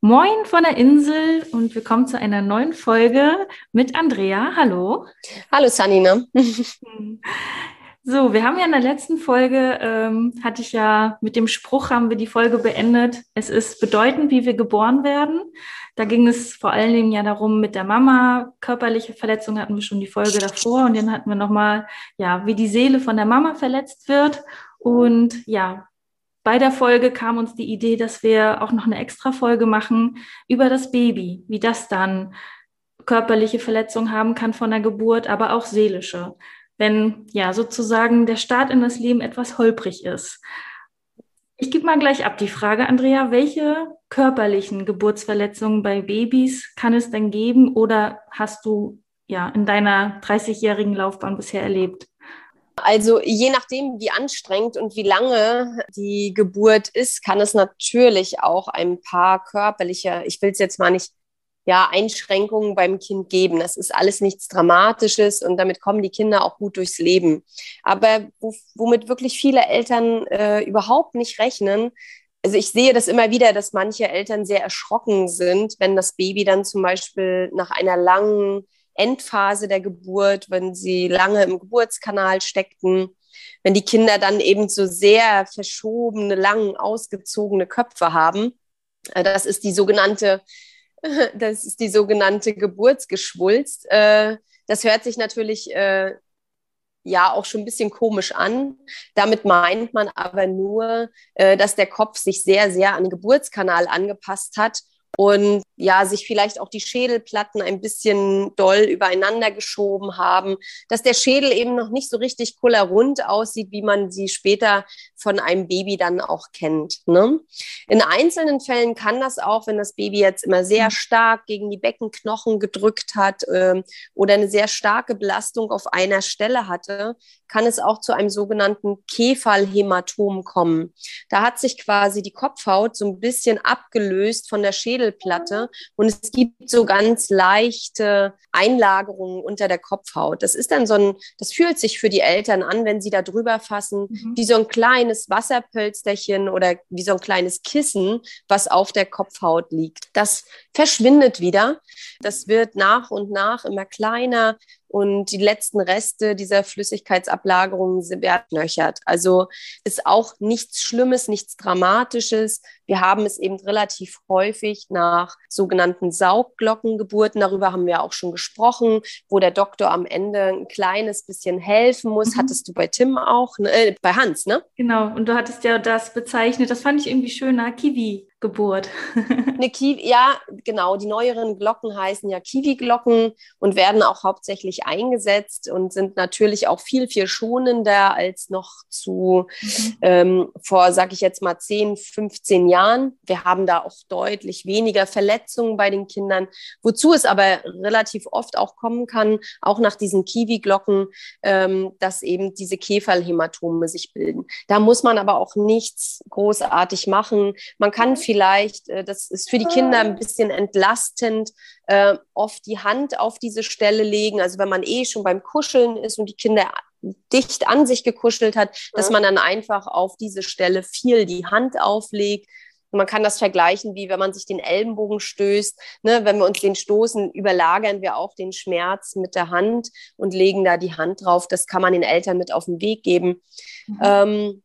Moin von der Insel und willkommen zu einer neuen Folge mit Andrea. Hallo. Hallo Sanina. So, wir haben ja in der letzten Folge, ähm, hatte ich ja mit dem Spruch, haben wir die Folge beendet. Es ist bedeutend, wie wir geboren werden. Da ging es vor allen Dingen ja darum, mit der Mama, körperliche Verletzungen hatten wir schon die Folge davor und dann hatten wir nochmal, ja, wie die Seele von der Mama verletzt wird. Und ja, bei der Folge kam uns die Idee, dass wir auch noch eine extra Folge machen über das Baby, wie das dann körperliche Verletzungen haben kann von der Geburt, aber auch seelische wenn ja sozusagen der Start in das Leben etwas holprig ist. Ich gebe mal gleich ab die Frage, Andrea, welche körperlichen Geburtsverletzungen bei Babys kann es denn geben oder hast du ja in deiner 30-jährigen Laufbahn bisher erlebt? Also je nachdem, wie anstrengend und wie lange die Geburt ist, kann es natürlich auch ein paar körperliche, ich will es jetzt mal nicht ja, Einschränkungen beim Kind geben. Das ist alles nichts Dramatisches und damit kommen die Kinder auch gut durchs Leben. Aber womit wirklich viele Eltern äh, überhaupt nicht rechnen, also ich sehe das immer wieder, dass manche Eltern sehr erschrocken sind, wenn das Baby dann zum Beispiel nach einer langen Endphase der Geburt, wenn sie lange im Geburtskanal steckten, wenn die Kinder dann eben so sehr verschobene, lang ausgezogene Köpfe haben. Äh, das ist die sogenannte Das ist die sogenannte Geburtsgeschwulst. Äh, das hört sich natürlich äh, ja auch schon ein bisschen komisch an. Damit meint man aber nur, äh, dass der Kopf sich sehr, sehr an den Geburtskanal angepasst hat und ja, sich vielleicht auch die Schädelplatten ein bisschen doll übereinander geschoben haben, dass der Schädel eben noch nicht so richtig kullerrund aussieht, wie man sie später von einem Baby dann auch kennt. Ne? In einzelnen Fällen kann das auch, wenn das Baby jetzt immer sehr stark gegen die Beckenknochen gedrückt hat äh, oder eine sehr starke Belastung auf einer Stelle hatte, kann es auch zu einem sogenannten Kefalhämatom kommen. Da hat sich quasi die Kopfhaut so ein bisschen abgelöst von der Schädelplatte und es gibt so ganz leichte Einlagerungen unter der Kopfhaut. Das ist dann so ein, das fühlt sich für die Eltern an, wenn sie da drüber fassen, mhm. wie so ein kleines Wasserpölsterchen oder wie so ein kleines Kissen, was auf der Kopfhaut liegt. Das verschwindet wieder. Das wird nach und nach immer kleiner und die letzten Reste dieser Flüssigkeitsablagerungen werden knöchert. Also ist auch nichts Schlimmes, nichts Dramatisches. Wir haben es eben relativ häufig nach sogenannten Saugglockengeburten. Darüber haben wir auch schon gesprochen, wo der Doktor am Ende ein kleines bisschen helfen muss. Mhm. Hattest du bei Tim auch, ne? äh, bei Hans, ne? Genau. Und du hattest ja das bezeichnet. Das fand ich irgendwie schöner. Kiwi. Geburt. Eine Kiwi, ja, genau. Die neueren Glocken heißen ja Kiwi-Glocken und werden auch hauptsächlich eingesetzt und sind natürlich auch viel, viel schonender als noch zu mhm. ähm, vor, sag ich jetzt mal, 10, 15 Jahren. Wir haben da auch deutlich weniger Verletzungen bei den Kindern, wozu es aber relativ oft auch kommen kann, auch nach diesen Kiwi-Glocken, ähm, dass eben diese Kefalhämatome sich bilden. Da muss man aber auch nichts großartig machen. Man kann vielleicht, äh, das ist für die Kinder ein bisschen entlastend, äh, oft die Hand auf diese Stelle legen. Also wenn man eh schon beim Kuscheln ist und die Kinder dicht an sich gekuschelt hat, dass man dann einfach auf diese Stelle viel die Hand auflegt. Und man kann das vergleichen, wie wenn man sich den Ellenbogen stößt. Ne? Wenn wir uns den stoßen, überlagern wir auch den Schmerz mit der Hand und legen da die Hand drauf. Das kann man den Eltern mit auf den Weg geben. Mhm. Ähm,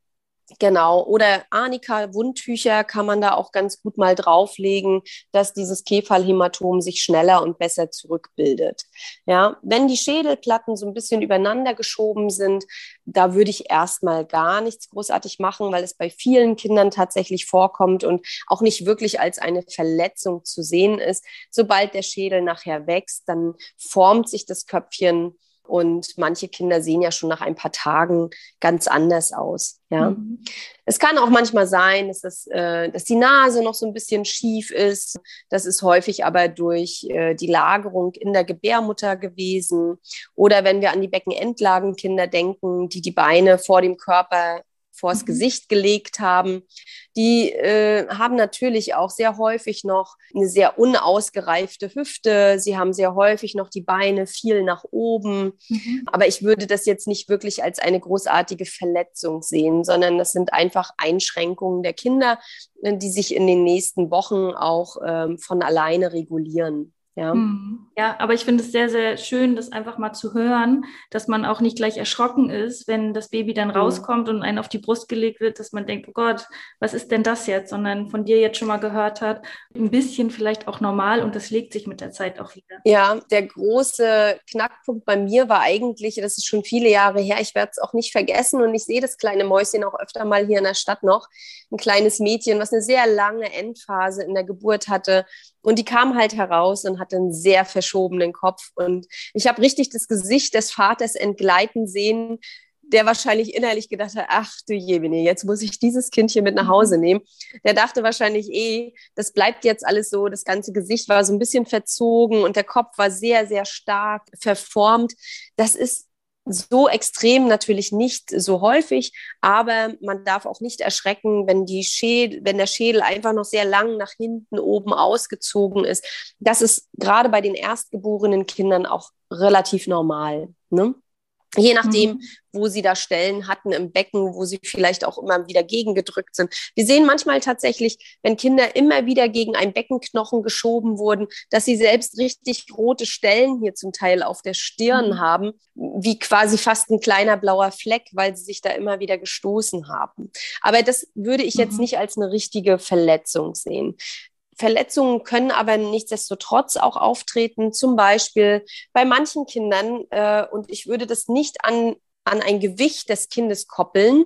Genau, oder Arnika-Wundtücher kann man da auch ganz gut mal drauflegen, dass dieses Kefalhämatom sich schneller und besser zurückbildet. Ja, wenn die Schädelplatten so ein bisschen übereinander geschoben sind, da würde ich erstmal gar nichts großartig machen, weil es bei vielen Kindern tatsächlich vorkommt und auch nicht wirklich als eine Verletzung zu sehen ist. Sobald der Schädel nachher wächst, dann formt sich das Köpfchen Und manche Kinder sehen ja schon nach ein paar Tagen ganz anders aus. Ja. Mhm. Es kann auch manchmal sein, dass, das, äh, dass die Nase noch so ein bisschen schief ist. Das ist häufig aber durch äh, die Lagerung in der Gebärmutter gewesen. Oder wenn wir an die Beckenendlagenkinder denken, die die Beine vor dem Körper vors mhm. Gesicht gelegt haben. Die äh, haben natürlich auch sehr häufig noch eine sehr unausgereifte Hüfte. Sie haben sehr häufig noch die Beine viel nach oben. Mhm. Aber ich würde das jetzt nicht wirklich als eine großartige Verletzung sehen, sondern das sind einfach Einschränkungen der Kinder, die sich in den nächsten Wochen auch ähm, von alleine regulieren. Ja. Mhm. ja, aber ich finde es sehr, sehr schön, das einfach mal zu hören, dass man auch nicht gleich erschrocken ist, wenn das Baby dann mhm. rauskommt und einen auf die Brust gelegt wird, dass man denkt, oh Gott, was ist denn das jetzt? Sondern von dir jetzt schon mal gehört hat, ein bisschen vielleicht auch normal und das legt sich mit der Zeit auch wieder. Ja, der große Knackpunkt bei mir war eigentlich, das ist schon viele Jahre her, ich werde es auch nicht vergessen und ich sehe das kleine Mäuschen auch öfter mal hier in der Stadt noch, ein kleines Mädchen, was eine sehr lange Endphase in der Geburt hatte und die kam halt heraus und hatte einen sehr verschobenen Kopf. Und ich habe richtig das Gesicht des Vaters entgleiten sehen, der wahrscheinlich innerlich gedacht hat, ach du Jemine, jetzt muss ich dieses Kind hier mit nach Hause mhm. nehmen. Der dachte wahrscheinlich eh, das bleibt jetzt alles so, das ganze Gesicht war so ein bisschen verzogen und der Kopf war sehr, sehr stark verformt. Das ist so extrem natürlich nicht so häufig, aber man darf auch nicht erschrecken, wenn, die Schädel, wenn der Schädel einfach noch sehr lang nach hinten oben ausgezogen ist. Das ist gerade bei den erstgeborenen Kindern auch relativ normal. Ne? Je nachdem, mhm. wo sie da Stellen hatten im Becken, wo sie vielleicht auch immer wieder gegengedrückt sind. Wir sehen manchmal tatsächlich, wenn Kinder immer wieder gegen einen Beckenknochen geschoben wurden, dass sie selbst richtig rote Stellen hier zum Teil auf der Stirn mhm. haben, wie quasi fast ein kleiner blauer Fleck, weil sie sich da immer wieder gestoßen haben. Aber das würde ich jetzt mhm. nicht als eine richtige Verletzung sehen. Verletzungen können aber nichtsdestotrotz auch auftreten, zum Beispiel bei manchen Kindern. Äh, und ich würde das nicht an, an ein Gewicht des Kindes koppeln,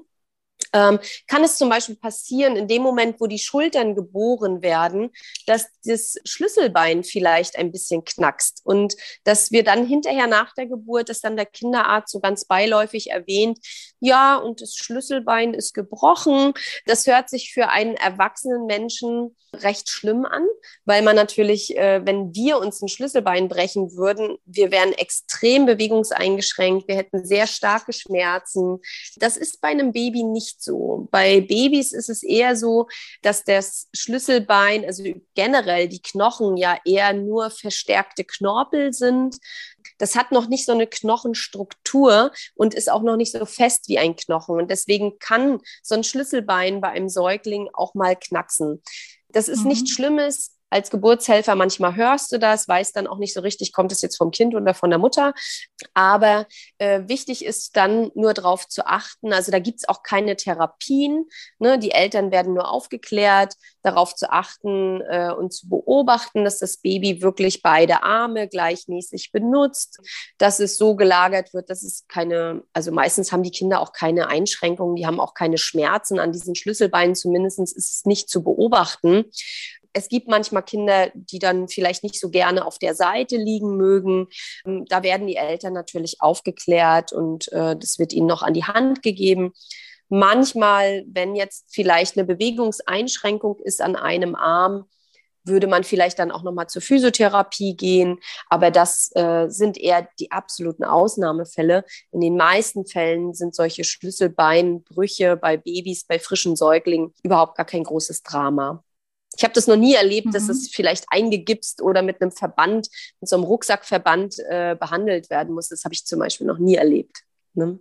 ähm, kann es zum Beispiel passieren, in dem Moment, wo die Schultern geboren werden, dass das Schlüsselbein vielleicht ein bisschen knackst und dass wir dann hinterher nach der Geburt, dass dann der Kinderarzt so ganz beiläufig erwähnt, ja, und das Schlüsselbein ist gebrochen. Das hört sich für einen erwachsenen Menschen recht schlimm an, weil man natürlich, äh, wenn wir uns ein Schlüsselbein brechen würden, wir wären extrem bewegungseingeschränkt, wir hätten sehr starke Schmerzen. Das ist bei einem Baby nicht so. Bei Babys ist es eher so, dass das Schlüsselbein, also generell die Knochen ja eher nur verstärkte Knorpel sind. Das hat noch nicht so eine Knochenstruktur und ist auch noch nicht so fest wie ein Knochen. Und deswegen kann so ein Schlüsselbein bei einem Säugling auch mal knacksen. Das ist mhm. nichts Schlimmes. Als Geburtshelfer manchmal hörst du das, weißt dann auch nicht so richtig, kommt es jetzt vom Kind oder von der Mutter. Aber äh, wichtig ist dann nur darauf zu achten. Also da gibt es auch keine Therapien. Ne? Die Eltern werden nur aufgeklärt, darauf zu achten äh, und zu beobachten, dass das Baby wirklich beide Arme gleichmäßig benutzt, dass es so gelagert wird, dass es keine, also meistens haben die Kinder auch keine Einschränkungen, die haben auch keine Schmerzen an diesen Schlüsselbeinen, zumindest ist es nicht zu beobachten es gibt manchmal Kinder, die dann vielleicht nicht so gerne auf der Seite liegen mögen. Ähm, da werden die Eltern natürlich aufgeklärt und äh, das wird ihnen noch an die Hand gegeben. Manchmal, wenn jetzt vielleicht eine Bewegungseinschränkung ist an einem Arm, würde man vielleicht dann auch nochmal zur Physiotherapie gehen. Aber das äh, sind eher die absoluten Ausnahmefälle. In den meisten Fällen sind solche Schlüsselbeinbrüche bei Babys, bei frischen Säuglingen überhaupt gar kein großes Drama. Ich habe das noch nie erlebt, mhm. dass es vielleicht eingegipst oder mit einem Verband, mit so einem Rucksackverband äh, behandelt werden muss. Das habe ich zum Beispiel noch nie erlebt. Ne?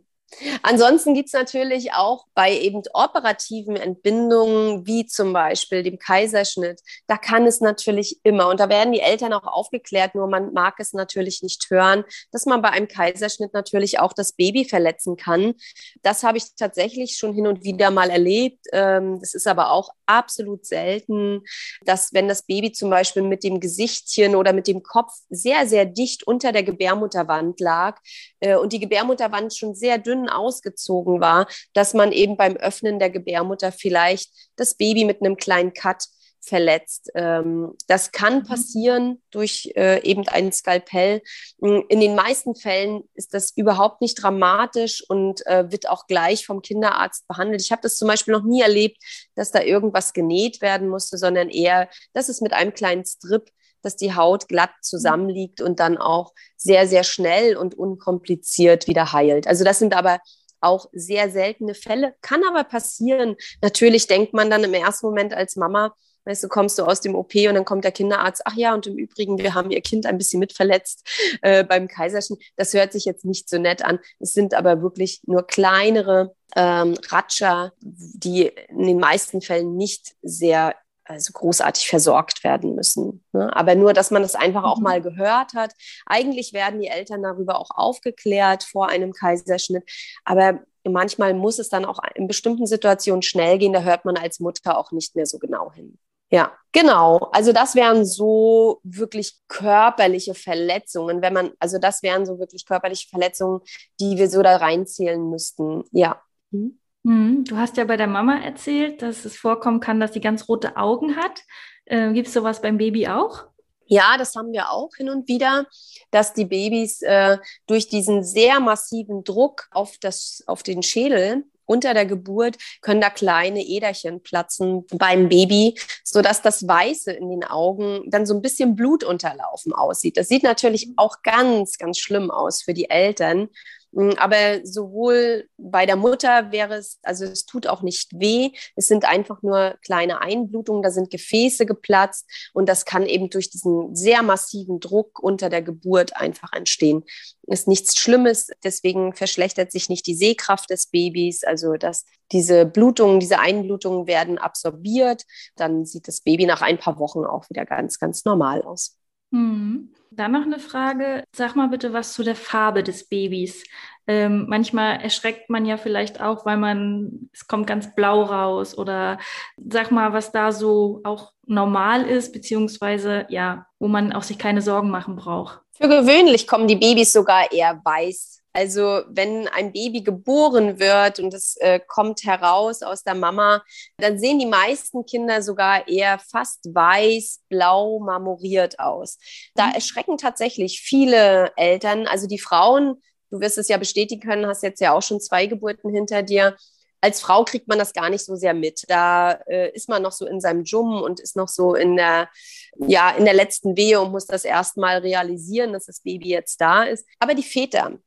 Ansonsten gibt es natürlich auch bei eben operativen Entbindungen, wie zum Beispiel dem Kaiserschnitt, da kann es natürlich immer, und da werden die Eltern auch aufgeklärt, nur man mag es natürlich nicht hören, dass man bei einem Kaiserschnitt natürlich auch das Baby verletzen kann. Das habe ich tatsächlich schon hin und wieder mal erlebt. Ähm, das ist aber auch absolut selten, dass wenn das Baby zum Beispiel mit dem Gesichtchen oder mit dem Kopf sehr, sehr dicht unter der Gebärmutterwand lag äh, und die Gebärmutterwand schon sehr dünn Stunden ausgezogen war, dass man eben beim Öffnen der Gebärmutter vielleicht das Baby mit einem kleinen Cut verletzt. Ähm, das kann mhm. passieren durch äh, eben ein Skalpell. Hm, in den meisten Fällen ist das überhaupt nicht dramatisch und äh, wird auch gleich vom Kinderarzt behandelt. Ich habe das zum Beispiel noch nie erlebt, dass da irgendwas genäht werden musste, sondern eher, dass es mit einem kleinen Strip dass die Haut glatt zusammenliegt und dann auch sehr, sehr schnell und unkompliziert wieder heilt. Also das sind aber auch sehr seltene Fälle, kann aber passieren. Natürlich denkt man dann im ersten Moment als Mama, Weißt du, kommst du aus dem OP und dann kommt der Kinderarzt, ach ja, und im Übrigen, wir haben ihr Kind ein bisschen mitverletzt äh, beim Kaiserschnitt. Das hört sich jetzt nicht so nett an. Es sind aber wirklich nur kleinere ähm, Ratscher, die in den meisten Fällen nicht sehr also großartig versorgt werden müssen. Ne? Aber nur, dass man das einfach auch mhm. mal gehört hat. Eigentlich werden die Eltern darüber auch aufgeklärt vor einem Kaiserschnitt. Aber manchmal muss es dann auch in bestimmten Situationen schnell gehen. Da hört man als Mutter auch nicht mehr so genau hin. Ja, genau. Also das wären so wirklich körperliche Verletzungen, wenn man, also das wären so wirklich körperliche Verletzungen, die wir so da reinzählen müssten. Ja. Mhm. Mhm. Du hast ja bei der Mama erzählt, dass es vorkommen kann, dass sie ganz rote Augen hat. Äh, Gibt es sowas beim Baby auch? Ja, das haben wir auch hin und wieder, dass die Babys äh, durch diesen sehr massiven Druck auf, das, auf den Schädel unter der Geburt können da kleine Äderchen platzen beim Baby, sodass das Weiße in den Augen dann so ein bisschen blutunterlaufen aussieht. Das sieht natürlich auch ganz, ganz schlimm aus für die Eltern. Mm, aber sowohl bei der Mutter wäre es, also es tut auch nicht weh, es sind einfach nur kleine Einblutungen, da sind Gefäße geplatzt und das kann eben durch diesen sehr massiven Druck unter der Geburt einfach entstehen. Ist nichts Schlimmes, deswegen verschlechtert sich nicht die Sehkraft des Babys, also dass diese Blutungen, diese Einblutungen werden absorbiert, dann sieht das Baby nach ein paar Wochen auch wieder ganz, ganz normal aus. Hm. Dann noch eine Frage. Sag mal bitte was zu der Farbe des Babys. Ähm, manchmal erschreckt man ja vielleicht auch, weil man, es kommt ganz blau raus oder sag mal, was da so auch normal ist, beziehungsweise ja, wo man auch sich keine Sorgen machen braucht. Für gewöhnlich kommen die Babys sogar eher weiß also wenn ein Baby geboren wird und es äh, kommt heraus aus der Mama, dann sehen die meisten Kinder sogar eher fast weiß, blau, marmoriert aus. Da mhm. erschrecken tatsächlich viele Eltern, also die Frauen, du wirst es ja bestätigen können, hast jetzt ja auch schon zwei Geburten hinter dir. Als Frau kriegt man das gar nicht so sehr mit. Da äh, ist man noch so in seinem Jum und ist noch so in der, ja, in der letzten Wehe und muss das erstmal realisieren, dass das Baby jetzt da ist. Aber die Väter,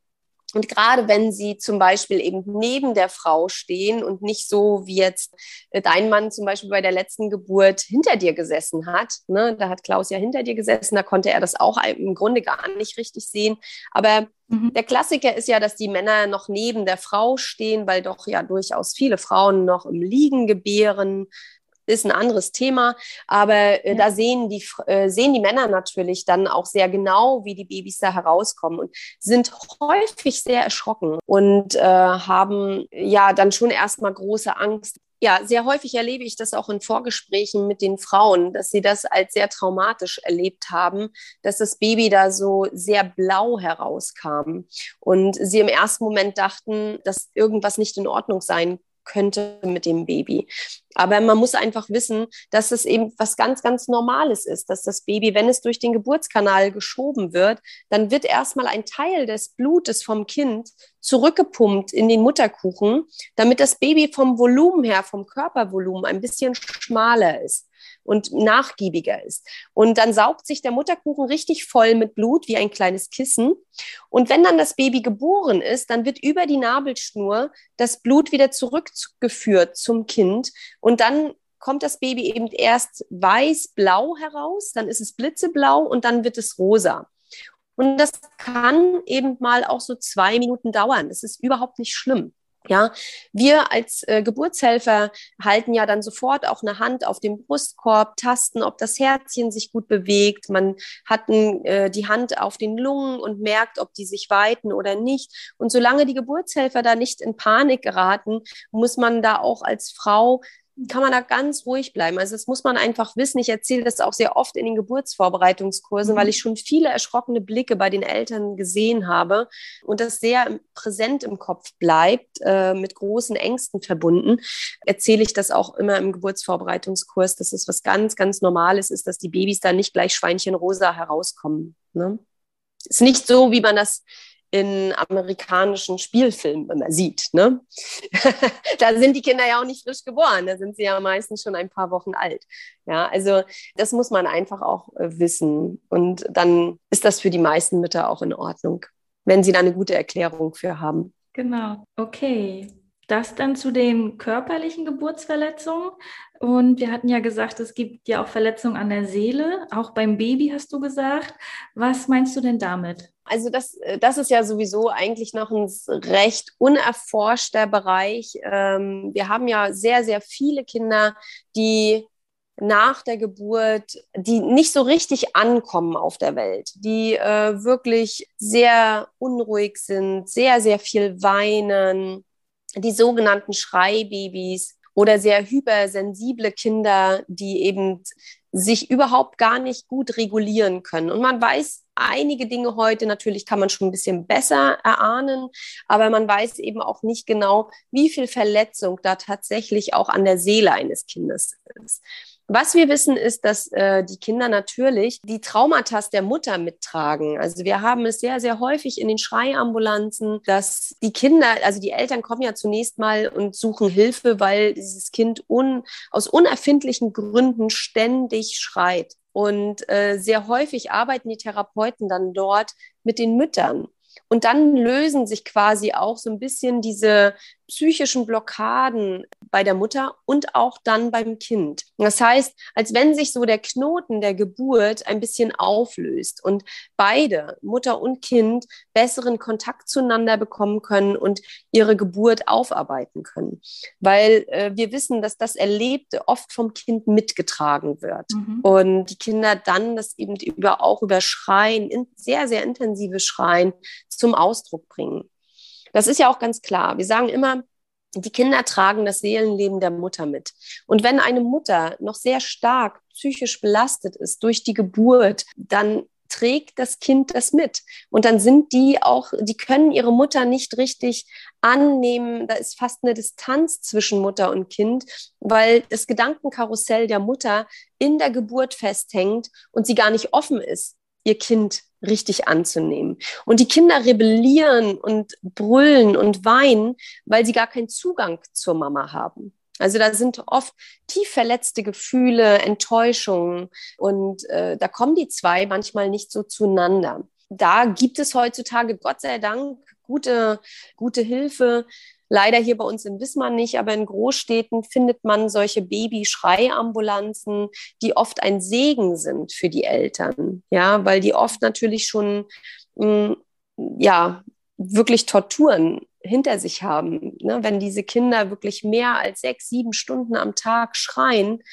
und gerade wenn sie zum Beispiel eben neben der Frau stehen und nicht so wie jetzt äh, dein Mann zum Beispiel bei der letzten Geburt hinter dir gesessen hat, ne, da hat Klaus ja hinter dir gesessen, da konnte er das auch im Grunde gar nicht richtig sehen. Aber mhm. der Klassiker ist ja, dass die Männer noch neben der Frau stehen, weil doch ja durchaus viele Frauen noch im Liegen gebären, ist ein anderes Thema. Aber äh, ja. da sehen die, äh, sehen die Männer natürlich dann auch sehr genau, wie die Babys da herauskommen und sind häufig sehr erschrocken und äh, haben ja dann schon erstmal große Angst. Ja, sehr häufig erlebe ich das auch in Vorgesprächen mit den Frauen, dass sie das als sehr traumatisch erlebt haben, dass das Baby da so sehr blau herauskam und sie im ersten Moment dachten, dass irgendwas nicht in Ordnung sein könnte mit dem Baby. Aber man muss einfach wissen, dass es eben was ganz, ganz Normales ist, dass das Baby, wenn es durch den Geburtskanal geschoben wird, dann wird erstmal ein Teil des Blutes vom Kind zurückgepumpt in den Mutterkuchen, damit das Baby vom Volumen her, vom Körpervolumen ein bisschen schmaler ist und nachgiebiger ist. Und dann saugt sich der Mutterkuchen richtig voll mit Blut wie ein kleines Kissen. Und wenn dann das Baby geboren ist, dann wird über die Nabelschnur das Blut wieder zurückgeführt zum Kind. Und dann kommt das Baby eben erst weiß-blau heraus, dann ist es blitzeblau und dann wird es rosa. Und das kann eben mal auch so zwei Minuten dauern. Das ist überhaupt nicht schlimm. Ja, wir als äh, Geburtshelfer halten ja dann sofort auch eine Hand auf dem Brustkorb, tasten, ob das Herzchen sich gut bewegt. Man hat äh, die Hand auf den Lungen und merkt, ob die sich weiten oder nicht. Und solange die Geburtshelfer da nicht in Panik geraten, muss man da auch als Frau kann man da ganz ruhig bleiben. Also das muss man einfach wissen. Ich erzähle das auch sehr oft in den Geburtsvorbereitungskursen, mhm. weil ich schon viele erschrockene Blicke bei den Eltern gesehen habe und das sehr präsent im Kopf bleibt, äh, mit großen Ängsten verbunden. Erzähle ich das auch immer im Geburtsvorbereitungskurs, dass es was ganz, ganz Normales ist, dass die Babys da nicht gleich schweinchenrosa herauskommen. Ne? Ist nicht so, wie man das in amerikanischen Spielfilmen immer sieht. Ne? da sind die Kinder ja auch nicht frisch geboren, da sind sie ja meistens schon ein paar Wochen alt. Ja, also das muss man einfach auch äh, wissen. Und dann ist das für die meisten Mütter auch in Ordnung, wenn sie da eine gute Erklärung für haben. Genau, okay. Das dann zu den körperlichen Geburtsverletzungen. Und wir hatten ja gesagt, es gibt ja auch Verletzungen an der Seele, auch beim Baby hast du gesagt. Was meinst du denn damit? Also das, das ist ja sowieso eigentlich noch ein recht unerforschter Bereich. Ähm, wir haben ja sehr, sehr viele Kinder, die nach der Geburt, die nicht so richtig ankommen auf der Welt, die äh, wirklich sehr unruhig sind, sehr, sehr viel weinen, die sogenannten Schreibabys oder sehr hypersensible Kinder, die eben sich überhaupt gar nicht gut regulieren können. Und man weiß einige Dinge heute, natürlich kann man schon ein bisschen besser erahnen, aber man weiß eben auch nicht genau, wie viel Verletzung da tatsächlich auch an der Seele eines Kindes ist. Was wir wissen, ist, dass äh, die Kinder natürlich die Traumata der Mutter mittragen. Also wir haben es sehr, sehr häufig in den Schreiambulanzen, dass die Kinder, also die Eltern kommen ja zunächst mal und suchen Hilfe, weil dieses Kind un, aus unerfindlichen Gründen ständig schreit. Und äh, sehr häufig arbeiten die Therapeuten dann dort mit den Müttern. Und dann lösen sich quasi auch so ein bisschen diese psychischen Blockaden bei der Mutter und auch dann beim Kind. Das heißt, als wenn sich so der Knoten der Geburt ein bisschen auflöst und beide, Mutter und Kind, besseren Kontakt zueinander bekommen können und ihre Geburt aufarbeiten können. Weil äh, wir wissen, dass das Erlebte oft vom Kind mitgetragen wird. Mhm. Und die Kinder dann das eben über, auch über Schreien, in, sehr, sehr intensive Schreien zum Ausdruck bringen. Das ist ja auch ganz klar. Wir sagen immer, die Kinder tragen das Seelenleben der Mutter mit. Und wenn eine Mutter noch sehr stark psychisch belastet ist durch die Geburt, dann trägt das Kind das mit. Und dann sind die auch, die können ihre Mutter nicht richtig annehmen. Da ist fast eine Distanz zwischen Mutter und Kind, weil das Gedankenkarussell der Mutter in der Geburt festhängt und sie gar nicht offen ist, ihr Kind richtig anzunehmen. Und die Kinder rebellieren und brüllen und weinen, weil sie gar keinen Zugang zur Mama haben. Also da sind oft tief verletzte Gefühle, Enttäuschungen und äh, da kommen die zwei manchmal nicht so zueinander. Da gibt es heutzutage, Gott sei Dank, gute, gute Hilfe, Leider hier bei uns in Wismar nicht, aber in Großstädten findet man solche Baby-Schreiambulanzen, die oft ein Segen sind für die Eltern. Ja, weil die oft natürlich schon, mh, mm, ja, wirklich Torturen hinter sich haben. Ne? Wenn diese Kinder wirklich mehr als sechs, sieben Stunden am Tag schreien,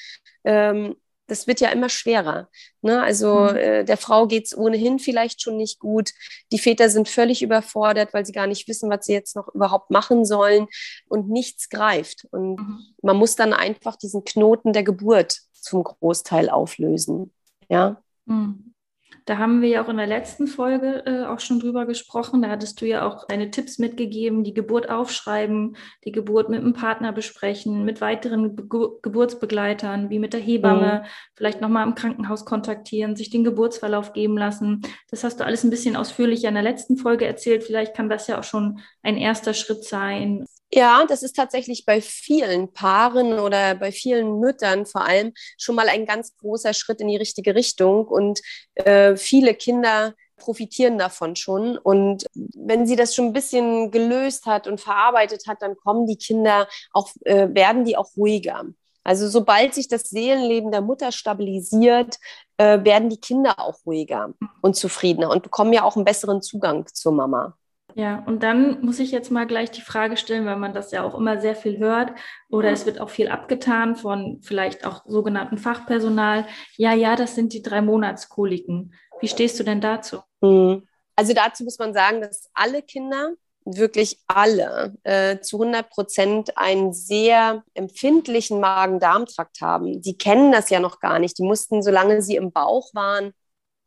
ähm, das wird ja immer schwerer. Ne? Also mhm. äh, der Frau geht es ohnehin vielleicht schon nicht gut. Die Väter sind völlig überfordert, weil sie gar nicht wissen, was sie jetzt noch überhaupt machen sollen und nichts greift. Und mhm. man muss dann einfach diesen Knoten der Geburt zum Großteil auflösen. Ja. Mhm. Da haben wir ja auch in der letzten Folge äh, auch schon drüber gesprochen. Da hattest du ja auch deine Tipps mitgegeben, die Geburt aufschreiben, die Geburt mit einem Partner besprechen, mit weiteren Be Geburtsbegleitern, wie mit der Hebamme, mhm. vielleicht nochmal im Krankenhaus kontaktieren, sich den Geburtsverlauf geben lassen. Das hast du alles ein bisschen ausführlicher in der letzten Folge erzählt. Vielleicht kann das ja auch schon ein erster Schritt sein. Ja, das ist tatsächlich bei vielen Paaren oder bei vielen Müttern vor allem schon mal ein ganz großer Schritt in die richtige Richtung. Und äh, viele Kinder profitieren davon schon. Und wenn sie das schon ein bisschen gelöst hat und verarbeitet hat, dann kommen die Kinder auch, äh, werden die auch ruhiger. Also sobald sich das Seelenleben der Mutter stabilisiert, äh, werden die Kinder auch ruhiger und zufriedener und bekommen ja auch einen besseren Zugang zur Mama. Ja, und dann muss ich jetzt mal gleich die Frage stellen, weil man das ja auch immer sehr viel hört oder es wird auch viel abgetan von vielleicht auch sogenannten Fachpersonal. Ja, ja, das sind die drei Monatskoliken. Wie stehst du denn dazu? Hm. Also dazu muss man sagen, dass alle Kinder wirklich alle äh, zu 100 Prozent einen sehr empfindlichen Magen-Darm-Trakt haben. Die kennen das ja noch gar nicht. Die mussten, solange sie im Bauch waren,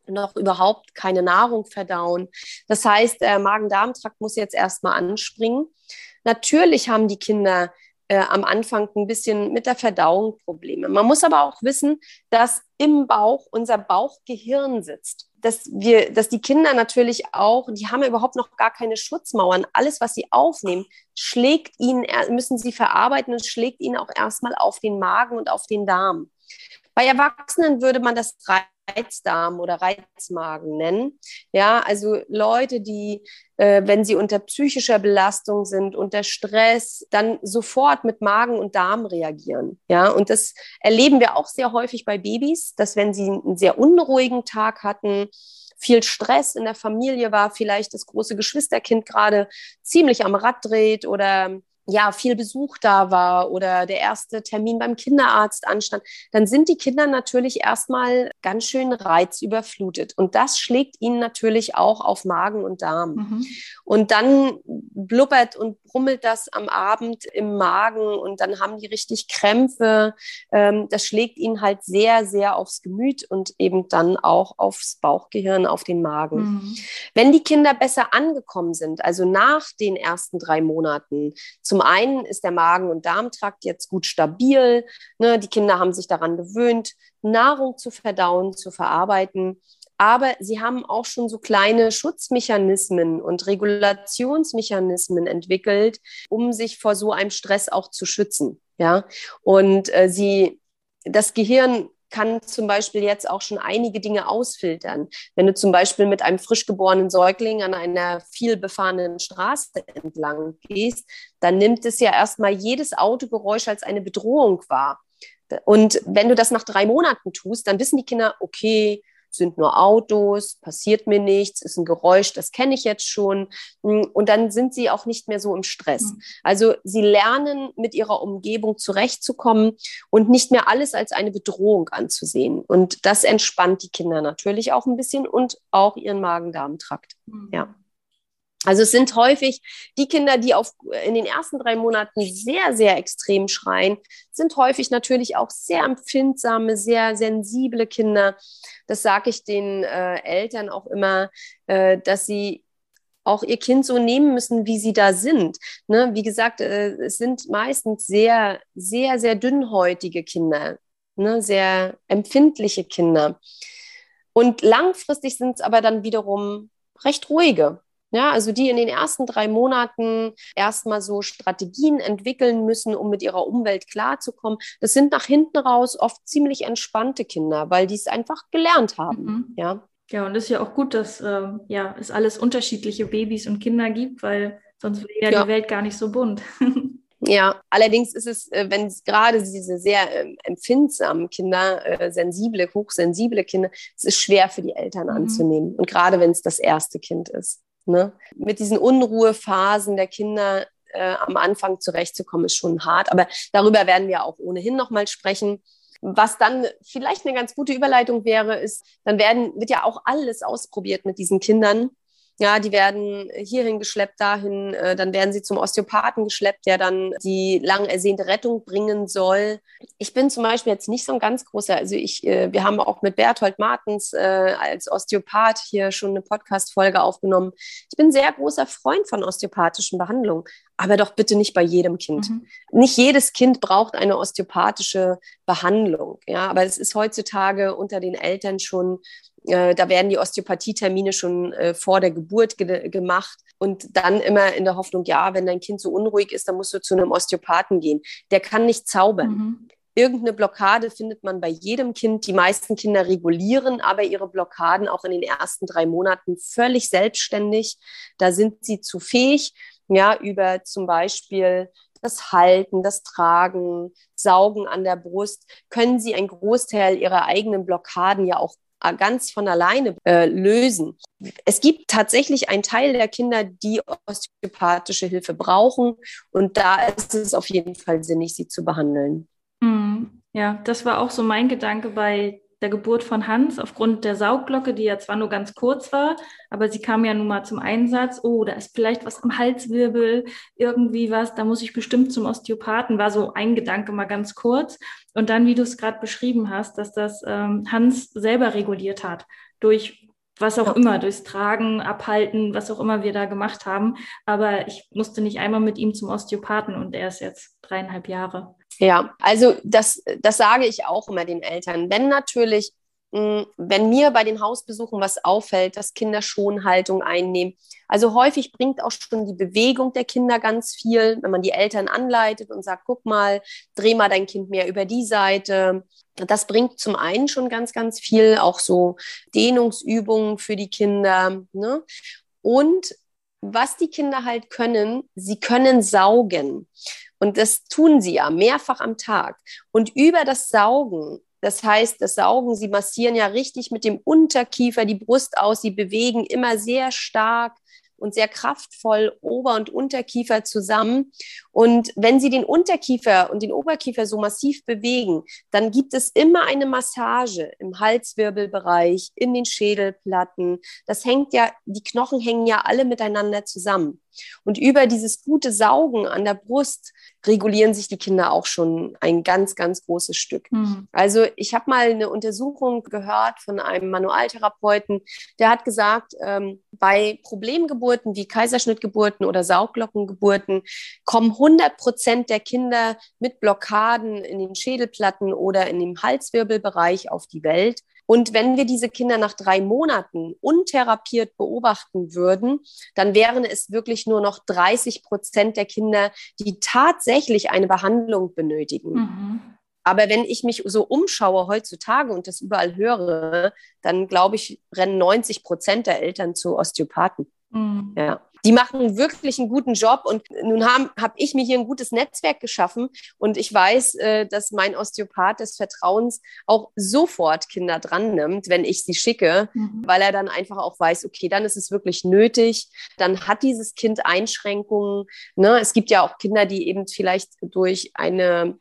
noch überhaupt keine Nahrung verdauen. Das heißt, der Magen-Darm-Trakt muss jetzt erstmal anspringen. Natürlich haben die Kinder äh, am Anfang ein bisschen mit der Verdauung Probleme. Man muss aber auch wissen, dass im Bauch unser Bauchgehirn sitzt. Dass wir, dass die Kinder natürlich auch, die haben ja überhaupt noch gar keine Schutzmauern. Alles, was sie aufnehmen, schlägt ihnen, müssen sie verarbeiten und schlägt ihnen auch erstmal auf den Magen und auf den Darm. Bei Erwachsenen würde man das Reizdarm oder Reizmagen nennen. Ja, also Leute, die, äh, wenn sie unter psychischer Belastung sind, unter Stress, dann sofort mit Magen und Darm reagieren. Ja, und das erleben wir auch sehr häufig bei Babys, dass wenn sie einen sehr unruhigen Tag hatten, viel Stress in der Familie war, vielleicht das große Geschwisterkind gerade ziemlich am Rad dreht oder ja, viel Besuch da war oder der erste Termin beim Kinderarzt anstand, dann sind die Kinder natürlich erstmal ganz schön reizüberflutet. Und das schlägt ihnen natürlich auch auf Magen und Darm. Mhm. Und dann blubbert und brummelt das am Abend im Magen und dann haben die richtig Krämpfe. Ähm, das schlägt ihnen halt sehr, sehr aufs Gemüt und eben dann auch aufs Bauchgehirn, auf den Magen. Mhm. Wenn die Kinder besser angekommen sind, also nach den ersten drei Monaten, zum zum einen ist der Magen- und Darmtrakt jetzt gut stabil. Ne? Die Kinder haben sich daran gewöhnt, Nahrung zu verdauen, zu verarbeiten. Aber sie haben auch schon so kleine Schutzmechanismen und Regulationsmechanismen entwickelt, um sich vor so einem Stress auch zu schützen. Ja, und äh, sie, das Gehirn kann zum Beispiel jetzt auch schon einige Dinge ausfiltern. Wenn du zum Beispiel mit einem frisch geborenen Säugling an einer viel befahrenen Straße entlang gehst, dann nimmt es ja erstmal jedes Autogeräusch als eine Bedrohung wahr. Und wenn du das nach drei Monaten tust, dann wissen die Kinder, okay, sind nur Autos, passiert mir nichts, ist ein Geräusch, das kenne ich jetzt schon. Hm, und dann sind sie auch nicht mehr so im Stress. Mhm. Also sie lernen, mit ihrer Umgebung zurechtzukommen und nicht mehr alles als eine Bedrohung anzusehen. Und das entspannt die Kinder natürlich auch ein bisschen und auch ihren Magen-Darm-Trakt. Mhm. Ja. Also es sind häufig die Kinder, die auf, in den ersten drei Monaten sehr, sehr extrem schreien, sind häufig natürlich auch sehr empfindsame, sehr sensible Kinder. Das sage ich den äh, Eltern auch immer, äh, dass sie auch ihr Kind so nehmen müssen, wie sie da sind. Ne? Wie gesagt, äh, es sind meistens sehr, sehr, sehr dünnhäutige Kinder, ne? sehr empfindliche Kinder. Und langfristig sind es aber dann wiederum recht ruhige. Ja, also die in den ersten drei Monaten erstmal so Strategien entwickeln müssen, um mit ihrer Umwelt klarzukommen. Das sind nach hinten raus oft ziemlich entspannte Kinder, weil die es einfach gelernt haben. Mhm. Ja. Ja, und es ist ja auch gut, dass äh, ja, es alles unterschiedliche Babys und Kinder gibt, weil sonst wäre ja, ja, die Welt gar nicht so bunt. Ja, allerdings ist es, äh, wenn es gerade diese sehr ähm, empfindsamen Kinder, äh, sensible, hochsensible Kinder, es ist schwer für die Eltern mhm. anzunehmen. Und gerade wenn es das erste Kind ist. Ne? Mit diesen Unruhephasen der Kinder äh, am Anfang zurechtzukommen, ist schon hart. Aber darüber werden wir auch ohnehin nochmal sprechen. Was dann vielleicht eine ganz gute Überleitung wäre, ist, dann werden, wird ja auch alles ausprobiert mit diesen Kindern. Ja, die werden hierhin geschleppt, dahin, äh, dann werden sie zum Osteopathen geschleppt, der dann die lang ersehnte Rettung bringen soll. Ich bin zum Beispiel jetzt nicht so ein ganz großer, also ich, äh, wir haben auch mit Berthold Martens äh, als Osteopath hier schon eine Podcast-Folge aufgenommen. Ich bin ein sehr großer Freund von osteopathischen Behandlungen, aber doch bitte nicht bei jedem Kind. Mhm. Nicht jedes Kind braucht eine osteopathische Behandlung. Ja, aber es ist heutzutage unter den Eltern schon äh, da werden die Osteopathie-Termine schon äh, vor der Geburt ge gemacht und dann immer in der Hoffnung, ja, wenn dein Kind so unruhig ist, dann musst du zu einem Osteopathen gehen. Der kann nicht zaubern. Mhm. Irgendeine Blockade findet man bei jedem Kind. Die meisten Kinder regulieren aber ihre Blockaden auch in den ersten drei Monaten völlig selbstständig. Da sind sie zu fähig, ja, über zum Beispiel das Halten, das Tragen, Saugen an der Brust, können sie einen Großteil ihrer eigenen Blockaden ja auch ganz von alleine äh, lösen. Es gibt tatsächlich einen Teil der Kinder, die osteopathische Hilfe brauchen und da ist es auf jeden Fall sinnig, sie zu behandeln. Mhm. Ja, das war auch so mein Gedanke bei der Geburt von Hans aufgrund der Saugglocke, die ja zwar nur ganz kurz war, aber sie kam ja nun mal zum Einsatz. Oh, da ist vielleicht was am Halswirbel, irgendwie was, da muss ich bestimmt zum Osteopathen, war so ein Gedanke mal ganz kurz. Und dann, wie du es gerade beschrieben hast, dass das ähm, Hans selber reguliert hat durch was auch ja. immer, durchs Tragen, Abhalten, was auch immer wir da gemacht haben. Aber ich musste nicht einmal mit ihm zum Osteopathen und er ist jetzt dreieinhalb Jahre. Ja, also das, das sage ich auch immer den Eltern. Wenn natürlich, hm, wenn mir bei den Hausbesuchen was auffällt, dass Kinder Schonhaltung einnehmen. Also häufig bringt auch schon die Bewegung der Kinder ganz viel, wenn man die Eltern anleitet und sagt, guck mal, dreh mal dein Kind mehr über die Seite. Das bringt zum einen schon ganz, ganz viel, auch so Dehnungsübungen für die Kinder. Ne? Und was die Kinder halt können, sie können saugen. Und das tun sie ja mehrfach am Tag. Und über das Saugen, das heißt, das Saugen, sie massieren ja richtig mit dem Unterkiefer die Brust aus, sie bewegen immer sehr stark und sehr kraftvoll Ober- und Unterkiefer zusammen. Und wenn Sie den Unterkiefer und den Oberkiefer so massiv bewegen, dann gibt es immer eine Massage im Halswirbelbereich, in den Schädelplatten. Das hängt ja, die Knochen hängen ja alle miteinander zusammen. Und über dieses gute Saugen an der Brust regulieren sich die Kinder auch schon ein ganz, ganz großes Stück. Mhm. Also ich habe mal eine Untersuchung gehört von einem Manualtherapeuten, der hat gesagt, ähm, bei Problemgeburten wie Kaiserschnittgeburten oder Sauglockengeburten kommen 100 Prozent der Kinder mit Blockaden in den Schädelplatten oder in dem Halswirbelbereich auf die Welt. Und wenn wir diese Kinder nach drei Monaten untherapiert beobachten würden, dann wären es wirklich nur noch 30 Prozent der Kinder, die tatsächlich eine Behandlung benötigen. Mhm. Aber wenn ich mich so umschaue heutzutage und das überall höre, dann glaube ich, rennen 90 Prozent der Eltern zu Osteopathen. Mhm. Ja die machen wirklich einen guten Job. Und nun habe hab ich mir hier ein gutes Netzwerk geschaffen. Und ich weiß, äh, dass mein Osteopath des Vertrauens auch sofort Kinder dran nimmt, wenn ich sie schicke, mhm. weil er dann einfach auch weiß, okay, dann ist es wirklich nötig. Dann hat dieses Kind Einschränkungen. Ne? Es gibt ja auch Kinder, die eben vielleicht durch eine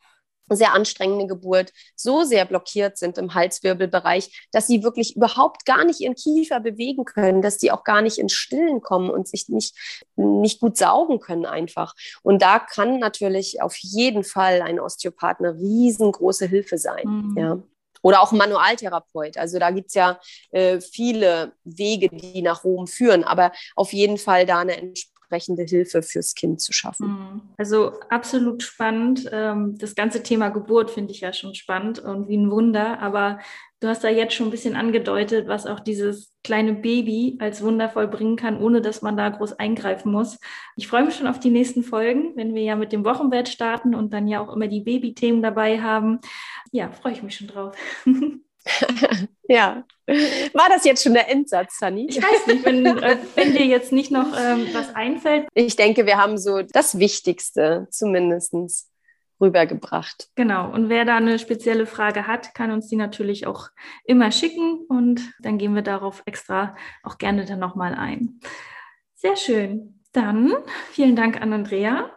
sehr anstrengende Geburt so sehr blockiert sind im Halswirbelbereich, dass sie wirklich überhaupt gar nicht ihren Kiefer bewegen können, dass sie auch gar nicht ins Stillen kommen und sich nicht, nicht gut saugen können einfach. Und da kann natürlich auf jeden Fall ein Osteopath eine riesengroße Hilfe sein. Mhm. Ja. Oder auch ein Manualtherapeut. Also da gibt es ja äh, viele Wege, die nach Rom führen, aber auf jeden Fall da eine entsprechende entsprechende Hilfe fürs Kind zu schaffen. Mhm. Also absolut spannend. Ähm, das ganze Thema Geburt finde ich ja schon spannend und wie ein Wunder. Aber du hast da jetzt schon ein bisschen angedeutet, was auch dieses kleine Baby als Wunder vollbringen kann, ohne dass man da groß eingreifen muss. Ich freue mich schon auf die nächsten Folgen, wenn wir ja mit dem Wochenbett starten und dann ja auch immer die Babythemen dabei haben. Ja, freue ich mich schon drauf. ja. War das jetzt schon der Endsatz, Sunny? Ich weiß nicht, wenn, äh, wenn dir jetzt nicht noch ähm, was einfällt. Ich denke, wir haben so das Wichtigste zumindest rübergebracht. Genau. Und wer da eine spezielle Frage hat, kann uns die natürlich auch immer schicken und dann gehen wir darauf extra auch gerne dann nochmal ein. Sehr schön. Dann vielen Dank an Andrea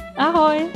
Ahoj!